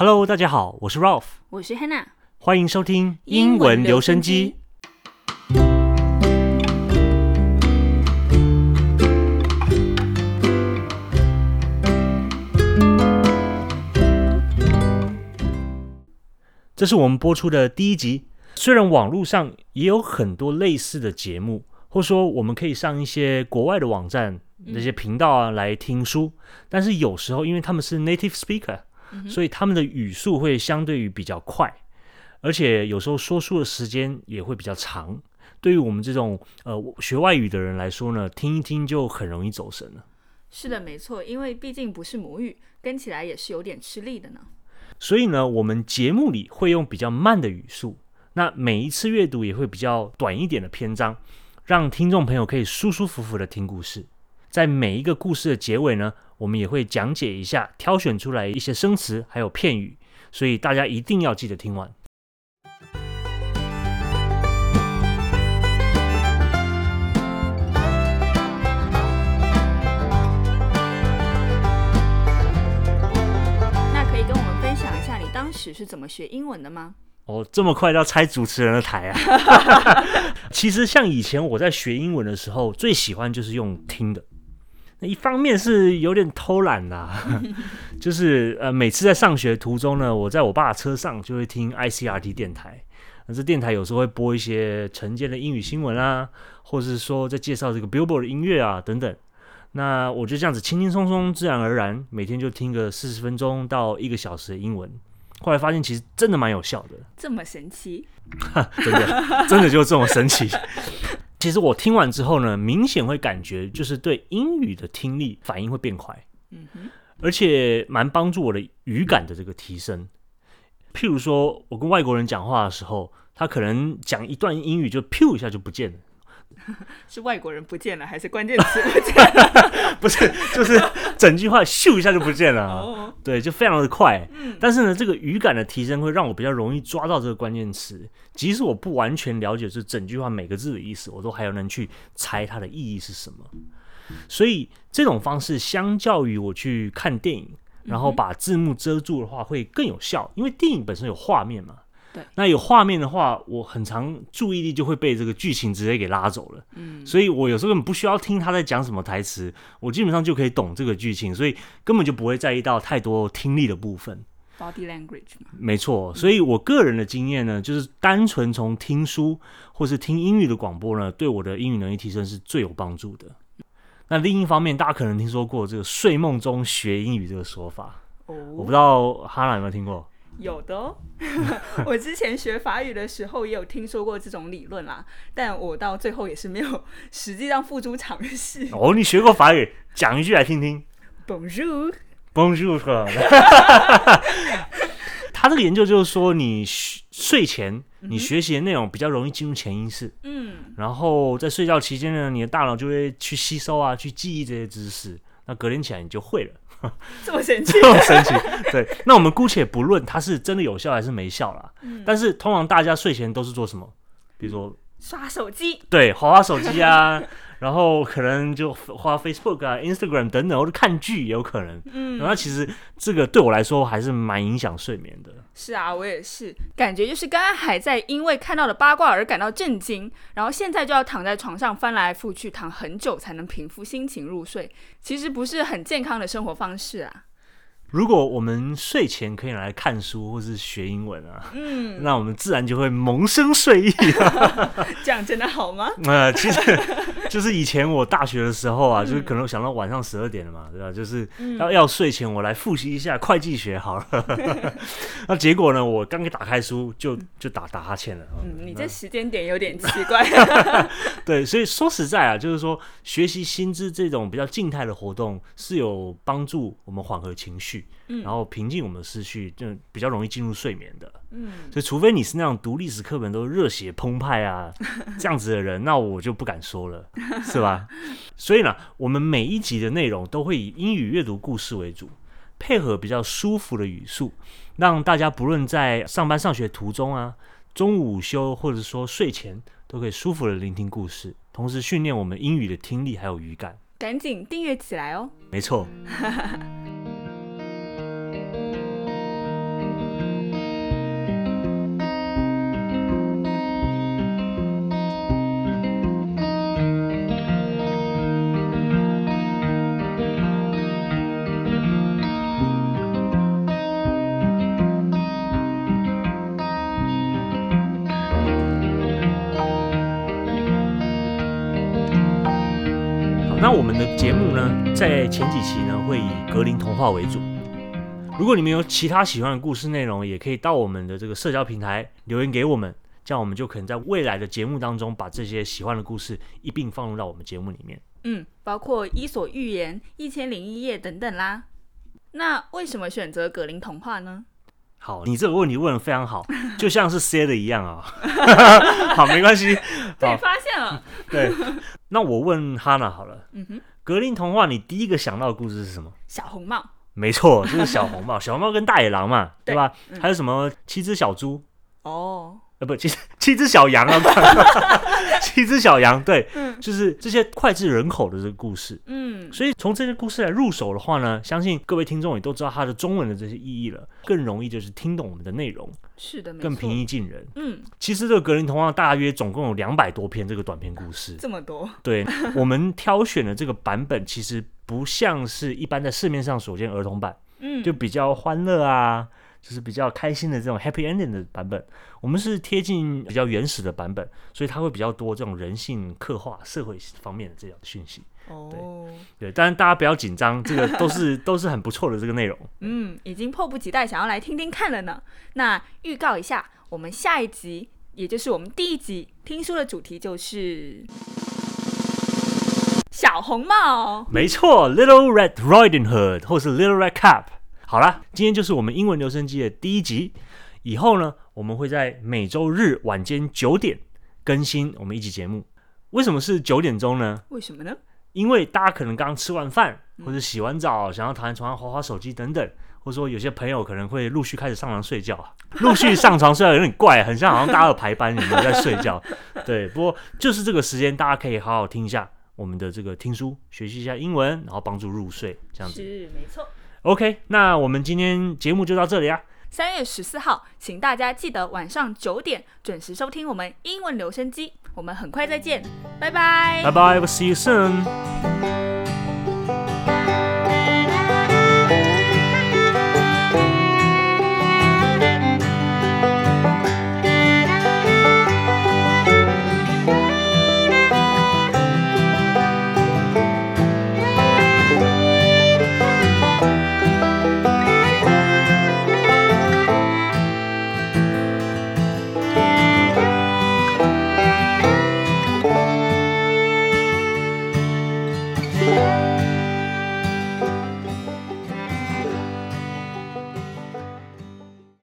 Hello，大家好，我是 Ralph，我是 Hannah，欢迎收听英文留声机。这是我们播出的第一集。虽然网络上也有很多类似的节目，或说我们可以上一些国外的网站、那些频道啊来听书，但是有时候因为他们是 native speaker，所以他们的语速会相对于比较快，而且有时候说书的时间也会比较长。对于我们这种呃学外语的人来说呢，听一听就很容易走神了。是的，没错，因为毕竟不是母语，跟起来也是有点吃力的呢。所以呢，我们节目里会用比较慢的语速。那每一次阅读也会比较短一点的篇章，让听众朋友可以舒舒服服的听故事。在每一个故事的结尾呢，我们也会讲解一下，挑选出来一些生词还有片语，所以大家一定要记得听完。那可以跟我们分享一下你当时是怎么学英文的吗？哦，这么快要拆主持人的台啊！其实像以前我在学英文的时候，最喜欢就是用听的。那一方面是有点偷懒啦，就是呃每次在上学途中呢，我在我爸车上就会听 ICRT 电台。那这电台有时候会播一些晨间的英语新闻啊，或者是说在介绍这个 Billboard 的音乐啊等等。那我就这样子轻轻松松、自然而然，每天就听个四十分钟到一个小时的英文。后来发现其实真的蛮有效的，这么神奇，真的真的就这么神奇。其实我听完之后呢，明显会感觉就是对英语的听力反应会变快，嗯哼，而且蛮帮助我的语感的这个提升。譬如说我跟外国人讲话的时候，他可能讲一段英语就噗一下就不见了。是外国人不见了，还是关键词不见了？不是，就是整句话咻一下就不见了。对，就非常的快。但是呢，这个语感的提升会让我比较容易抓到这个关键词，即使我不完全了解这整句话每个字的意思，我都还有能去猜它的意义是什么。所以这种方式相较于我去看电影，然后把字幕遮住的话，会更有效，因为电影本身有画面嘛。那有画面的话，我很常注意力就会被这个剧情直接给拉走了。嗯，所以我有时候根本不需要听他在讲什么台词，我基本上就可以懂这个剧情，所以根本就不会在意到太多听力的部分。Body language 没错，所以我个人的经验呢，就是单纯从听书或是听英语的广播呢，对我的英语能力提升是最有帮助的。那另一方面，大家可能听说过这个睡梦中学英语这个说法，哦，我不知道哈娜有没有听过。有的哦，我之前学法语的时候也有听说过这种理论啦，但我到最后也是没有实际上付诸尝试。哦，你学过法语，讲一句来听听。Bonjour，Bonjour。他这个研究就是说，你睡前你学习的内容比较容易进入潜意识，嗯，然后在睡觉期间呢，你的大脑就会去吸收啊，去记忆这些知识，那隔天起来你就会了。这么神奇，这么神奇，对。那我们姑且不论它是真的有效还是没效啦。嗯。但是通常大家睡前都是做什么？比如说刷手机，对，滑滑手机啊。然后可能就花 Facebook 啊、Instagram 等等，或者看剧也有可能。嗯，那其实这个对我来说还是蛮影响睡眠的。是啊，我也是，感觉就是刚刚还在因为看到的八卦而感到震惊，然后现在就要躺在床上翻来覆去躺很久才能平复心情入睡，其实不是很健康的生活方式啊。如果我们睡前可以来看书或是学英文啊，嗯，那我们自然就会萌生睡意。这样真的好吗？呃，其实 就是以前我大学的时候啊，就是可能想到晚上十二点了嘛，对吧？就是要要睡前我来复习一下会计学好了。那结果呢，我刚一打开书就就打打哈欠了。嗯，你这时间点有点奇怪。对，所以说实在啊，就是说学习新知这种比较静态的活动是有帮助我们缓和情绪。然后平静我们的思绪，就比较容易进入睡眠的。嗯，所以除非你是那种读历史课本都热血澎湃啊 这样子的人，那我就不敢说了，是吧？所以呢，我们每一集的内容都会以英语阅读故事为主，配合比较舒服的语速，让大家不论在上班上学途中啊、中午午休或者说睡前，都可以舒服的聆听故事，同时训练我们英语的听力还有语感。赶紧订阅起来哦！没错。那我们的节目呢，在前几期呢会以格林童话为主。如果你们有其他喜欢的故事内容，也可以到我们的这个社交平台留言给我们，这样我们就可能在未来的节目当中把这些喜欢的故事一并放入到我们节目里面。嗯，包括《伊索寓言》《一千零一夜》等等啦。那为什么选择格林童话呢？好，你这个问题问的非常好，就像是 C 的一样啊。好，没关系。被发现了。对，那我问哈娜好了。嗯哼，格林童话，你第一个想到的故事是什么？小红帽。没错，就是小红帽。小红帽跟大野狼嘛，对吧？还有什么七只小猪？哦。呃，不，七 七只小羊啊，七只小羊，对，就是这些脍炙人口的这个故事，嗯，所以从这些故事来入手的话呢，相信各位听众也都知道它的中文的这些意义了，更容易就是听懂我们的内容，是的，更平易近人，嗯，其实这个格林童话大约总共有两百多篇这个短篇故事，这么多，对，我们挑选的这个版本其实不像是一般在市面上所见儿童版，嗯，就比较欢乐啊。就是比较开心的这种 happy ending 的版本，我们是贴近比较原始的版本，所以它会比较多这种人性刻画、社会方面的这样的讯息。哦，对，对，当然大家不要紧张，这个都是 都是很不错的这个内容。嗯，已经迫不及待想要来听听看了呢。那预告一下，我们下一集，也就是我们第一集听书的主题就是小红帽。没错，Little Red Riding Hood，或是 Little Red Cap。好啦，今天就是我们英文留声机的第一集。以后呢，我们会在每周日晚间九点更新我们一集节目。为什么是九点钟呢？为什么呢？因为大家可能刚吃完饭，或者洗完澡，想要躺在床上划划手机等等，或者说有些朋友可能会陆续开始上床睡觉。陆续上床睡觉有点怪，很像好像大家有排班，你们在睡觉。对，不过就是这个时间，大家可以好好听一下我们的这个听书，学习一下英文，然后帮助入睡，这样子是没错。OK，那我们今天节目就到这里啊。三月十四号，请大家记得晚上九点准时收听我们英文留声机。我们很快再见，拜拜。拜拜，We'll see you soon。